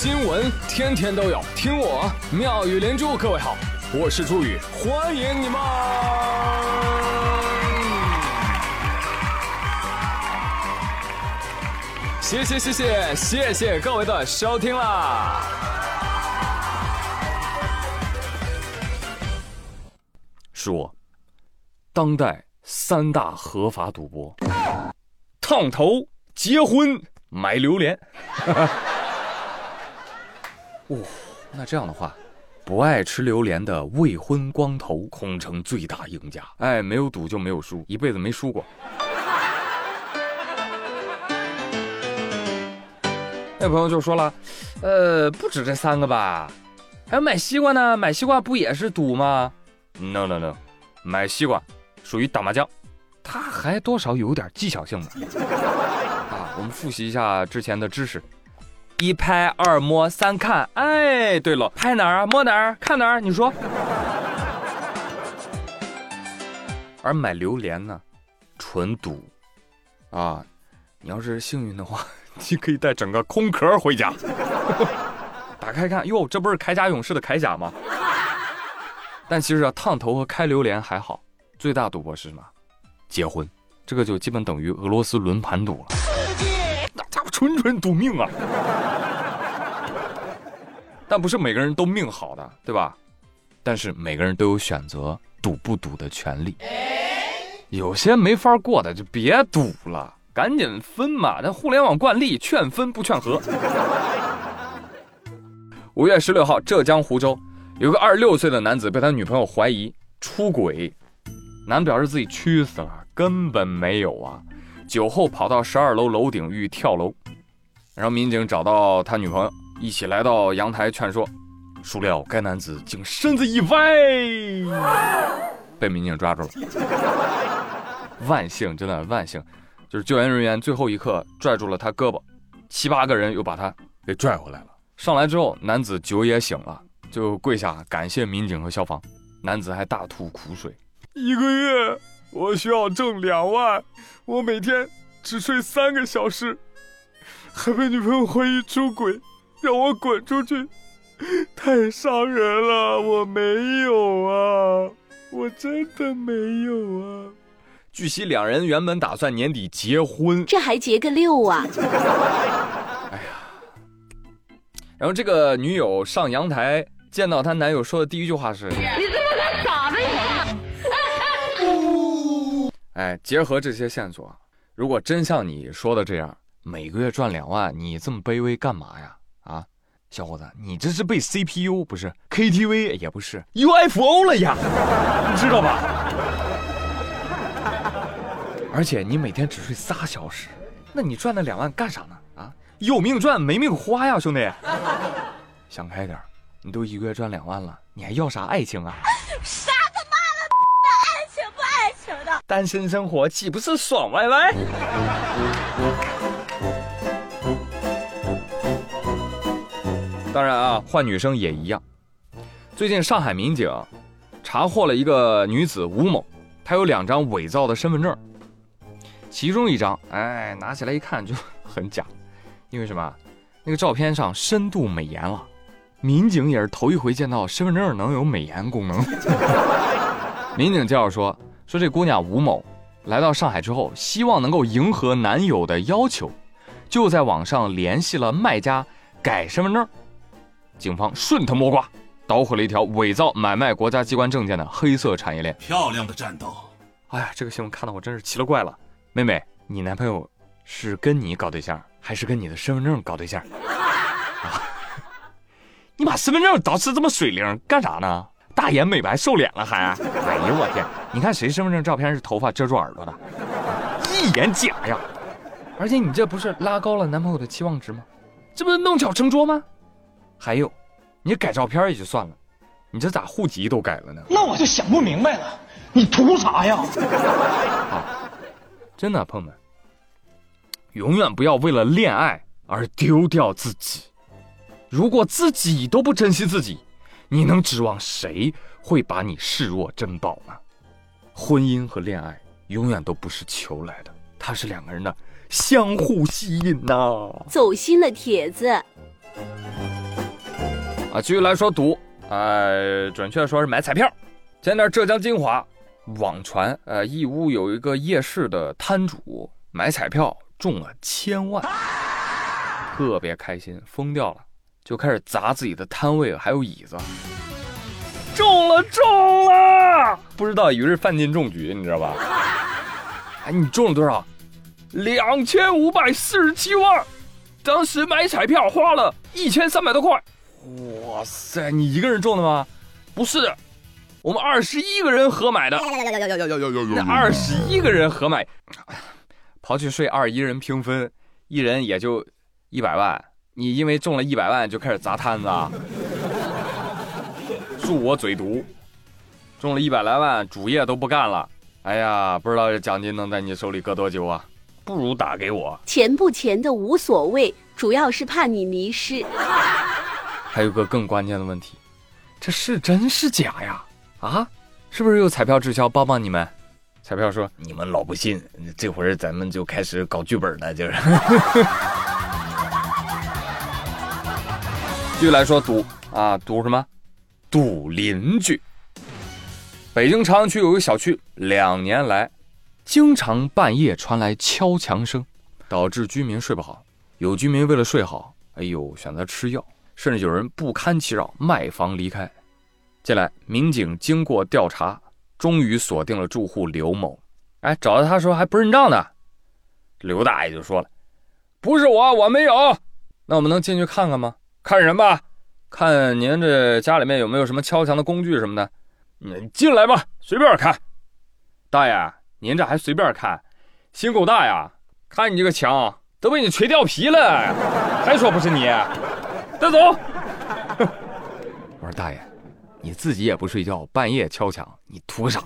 新闻天天都有，听我妙语连珠。各位好，我是朱宇，欢迎你们！谢谢谢谢谢谢各位的收听啦！说，当代三大合法赌博：烫头、结婚、买榴莲。哦，那这样的话，不爱吃榴莲的未婚光头空成最大赢家。哎，没有赌就没有输，一辈子没输过。那朋友就说了，呃，不止这三个吧？还有买西瓜呢？买西瓜不也是赌吗？No No No，买西瓜属于打麻将，它还多少有点技巧性的。啊，我们复习一下之前的知识。一拍二摸三看，哎，对了，拍哪儿啊？摸哪儿？看哪儿？你说。而买榴莲呢，纯赌，啊，你要是幸运的话，你可以带整个空壳回家。打开看，哟，这不是铠甲勇士的铠甲吗？但其实啊，烫头和开榴莲还好，最大赌博是什么？结婚，这个就基本等于俄罗斯轮盘赌了。那家伙纯纯赌命啊！但不是每个人都命好的，对吧？但是每个人都有选择赌不赌的权利。有些没法过的就别赌了，赶紧分嘛！那互联网惯例，劝分不劝和。五月十六号，浙江湖州有个二十六岁的男子被他女朋友怀疑出轨，男表示自己屈死了，根本没有啊！酒后跑到十二楼楼顶欲跳楼，然后民警找到他女朋友。一起来到阳台劝说，孰料该男子竟身子一歪，被民警抓住了。万幸，真的万幸，就是救援人员最后一刻拽住了他胳膊，七八个人又把他给拽回来了。上来之后，男子酒也醒了，就跪下感谢民警和消防。男子还大吐苦水：一个月我需要挣两万，我每天只睡三个小时，还被女朋友怀疑出轨。让我滚出去，太伤人了！我没有啊，我真的没有啊。据悉，两人原本打算年底结婚，这还结个六啊！哎呀，然后这个女友上阳台见到她男友说的第一句话是：“你这么个傻子呀！”哎，结合这些线索，如果真像你说的这样，每个月赚两万，你这么卑微干嘛呀？啊，小伙子，你这是被 CPU 不是 KTV 也不是 UFO 了呀，你知道吧？而且你每天只睡仨小时，那你赚那两万干啥呢？啊，有命赚没命花呀，兄弟！想开点，你都一个月赚两万了，你还要啥爱情啊？啥他妈的爱情不爱情的？单身生活岂不是爽歪歪？当然啊，换女生也一样。最近上海民警查获了一个女子吴某，她有两张伪造的身份证，其中一张，哎，拿起来一看就很假，因为什么？那个照片上深度美颜了。民警也是头一回见到身份证能有美颜功能。民警介绍说，说这姑娘吴某来到上海之后，希望能够迎合男友的要求，就在网上联系了卖家改身份证。警方顺藤摸瓜，捣毁了一条伪造买卖国家机关证件的黑色产业链。漂亮的战斗！哎呀，这个新闻看得我真是奇了怪了。妹妹，你男朋友是跟你搞对象，还是跟你的身份证搞对象？啊！你把身份证捯饬这么水灵干啥呢？大眼美白瘦脸了还？哎呦我天！你看谁身份证照片是头发遮住耳朵的？一眼假呀！而且你这不是拉高了男朋友的期望值吗？这不是弄巧成拙吗？还有，你改照片也就算了，你这咋户籍都改了呢？那我就想不明白了，你图啥呀？啊，真的，朋友们，永远不要为了恋爱而丢掉自己。如果自己都不珍惜自己，你能指望谁会把你视若珍宝呢？婚姻和恋爱永远都不是求来的，它是两个人的相互吸引呐。走心的帖子。啊，继续来说赌，呃，准确说是买彩票。前段浙江金华网传，呃，义乌有一个夜市的摊主买彩票中了千万，特别开心，疯掉了，就开始砸自己的摊位还有椅子。中了，中了！不知道以为是范进中举，你知道吧？哎，你中了多少？两千五百四十七万。当时买彩票花了一千三百多块。哇塞，你一个人中的吗？不是，我们二十一个人合买的。那二十一个人合买，刨去税二一人平分，一人也就一百万。你因为中了一百万就开始砸摊子啊？恕我嘴毒，中了一百来万，主业都不干了。哎呀，不知道这奖金能在你手里搁多久啊？不如打给我。钱不钱的无所谓，主要是怕你迷失。还有个更关键的问题，这是真是假呀？啊，是不是有彩票滞销帮帮你们？彩票说你们老不信，这会儿咱们就开始搞剧本了，就是。继续来说赌啊，赌什么？赌邻居。北京朝阳区有一个小区，两年来经常半夜传来敲墙声，导致居民睡不好。有居民为了睡好，哎呦，选择吃药，甚至有人不堪其扰卖房离开。进来，民警经过调查，终于锁定了住户刘某。哎，找到他说还不认账呢。刘大爷就说了：“不是我，我没有。那我们能进去看看吗？看什么？”看您这家里面有没有什么敲墙的工具什么的，你进来吧，随便看。大爷，您这还随便看，心够大呀！看你这个墙都被你锤掉皮了，还说不是你？带走。我说大爷，你自己也不睡觉，半夜敲墙，你图啥？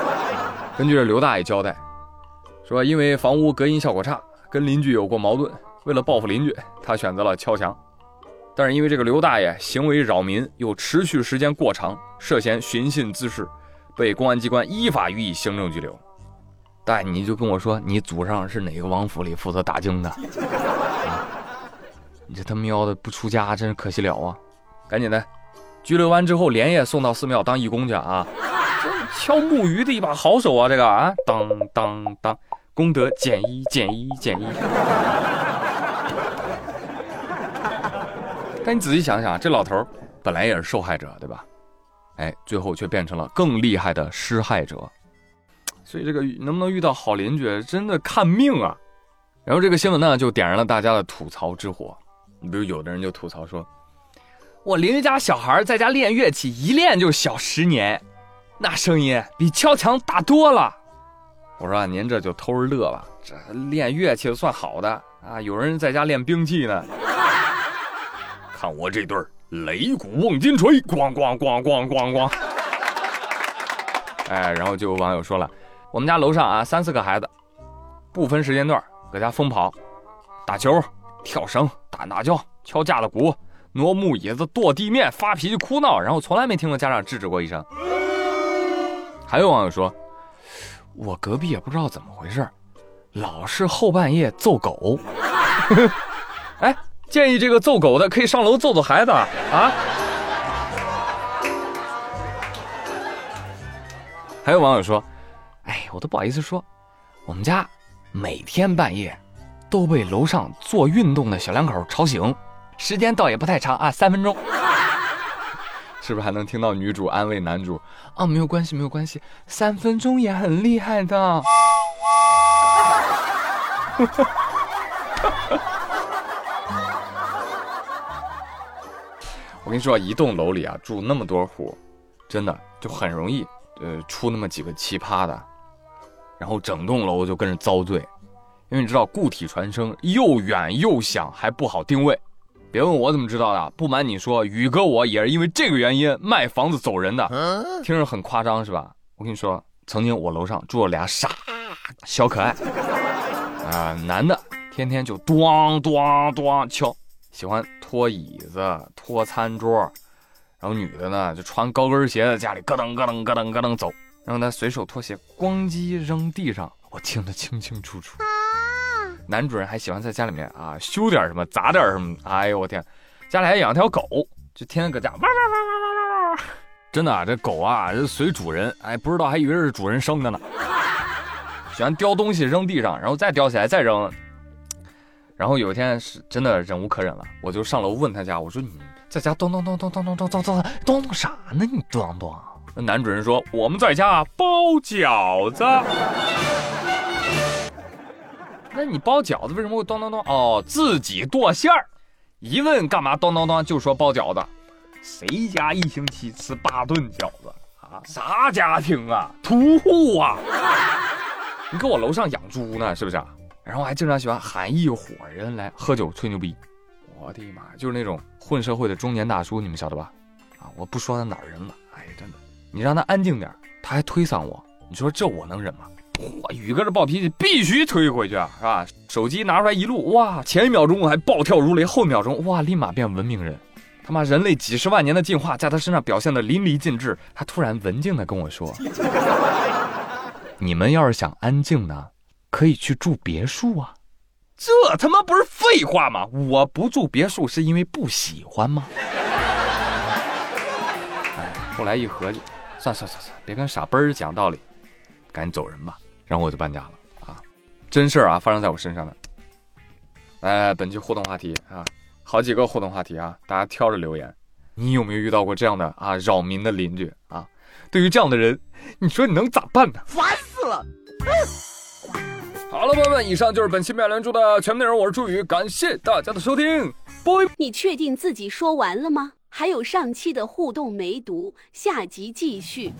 根据刘大爷交代，说因为房屋隔音效果差，跟邻居有过矛盾，为了报复邻居，他选择了敲墙。但是因为这个刘大爷行为扰民又持续时间过长，涉嫌寻衅滋事，被公安机关依法予以行政拘留。大爷，你就跟我说，你祖上是哪个王府里负责打更的？你这他喵的不出家，真是可惜了啊！赶紧的，拘留完之后连夜送到寺庙当义工去啊！敲木鱼的一把好手啊，这个啊，当当当，功德减一减一减一。但你仔细想想，这老头本来也是受害者，对吧？哎，最后却变成了更厉害的施害者。所以这个能不能遇到好邻居，真的看命啊。然后这个新闻呢，就点燃了大家的吐槽之火。你比如有的人就吐槽说：“我邻居家小孩在家练乐器，一练就小十年，那声音比敲墙大多了。”我说：“您这就偷着乐吧，这练乐器算好的啊，有人在家练兵器呢。”看我这对擂鼓瓮金锤，咣咣咣咣咣咣！哎，然后就有网友说了，我们家楼上啊，三四个孩子，不分时间段，搁家疯跑，打球、跳绳、打大叫、敲架子鼓、挪木椅子、跺地面、发脾气、哭闹，然后从来没听过家长制止过一声。还有网友说，我隔壁也不知道怎么回事，老是后半夜揍狗。哎。建议这个揍狗的可以上楼揍揍孩子啊！还有网友说：“哎，我都不好意思说，我们家每天半夜都被楼上做运动的小两口吵醒，时间倒也不太长啊，三分钟。是不是还能听到女主安慰男主啊？没有关系，没有关系，三分钟也很厉害的。”我跟你说，一栋楼里啊住那么多户，真的就很容易，呃，出那么几个奇葩的，然后整栋楼就跟着遭罪。因为你知道固体传声又远又响，还不好定位。别问我怎么知道的，不瞒你说，宇哥我也是因为这个原因卖房子走人的。听着很夸张是吧？我跟你说，曾经我楼上住了俩傻小可爱，啊，男的天天就咣咣咣敲。喜欢拖椅子、拖餐桌，然后女的呢就穿高跟鞋在家里咯噔咯噔咯噔咯噔走，然后呢随手拖鞋咣叽扔地上，我听得清清楚楚。男主人还喜欢在家里面啊修点什么、砸点什么，哎呦我天，家里还养条狗，就天天搁家哇哇哇哇哇哇。真的啊，这狗啊，这随主人，哎，不知道还以为是主人生的呢。喜欢叼东西扔地上，然后再叼起来再扔。然后有一天是真的忍无可忍了，我就上楼问他家，我说你在家咚咚咚咚咚咚咚咚咚咚咚啥呢？你咚咚。那男主人说我们在家包饺子。那你包饺子为什么会咚咚咚？哦，自己剁馅儿。一问干嘛咚咚咚，就说包饺子。谁家一星期吃八顿饺子啊？啥家庭啊？屠户啊？你搁我楼上养猪呢，是不是？然后还经常喜欢喊一伙人来喝酒吹牛逼。我的妈，就是那种混社会的中年大叔，你们晓得吧？啊，我不说他哪儿人了。哎，真的，你让他安静点，他还推搡我，你说这我能忍吗？嚯，宇哥这暴脾气必须推回去啊，是吧？手机拿出来一录，哇，前一秒钟我还暴跳如雷，后一秒钟哇，立马变文明人。他妈，人类几十万年的进化在他身上表现的淋漓尽致。他突然文静的跟我说：“你们要是想安静呢，可以去住别墅啊。”这他妈不是废话吗？我不住别墅是因为不喜欢吗？哎，后来一合计，算算算算，别跟傻奔儿讲道理，赶紧走人吧。然后我就搬家了啊，真事儿啊，发生在我身上的。哎，本期互动话题啊。好几个互动话题啊，大家挑着留言。你有没有遇到过这样的啊扰民的邻居啊？对于这样的人，你说你能咋办呢？烦死了！好了，朋友们，以上就是本期妙连珠的全部内容。我是朱宇，感谢大家的收听。拜。你确定自己说完了吗？还有上期的互动没读，下集继续。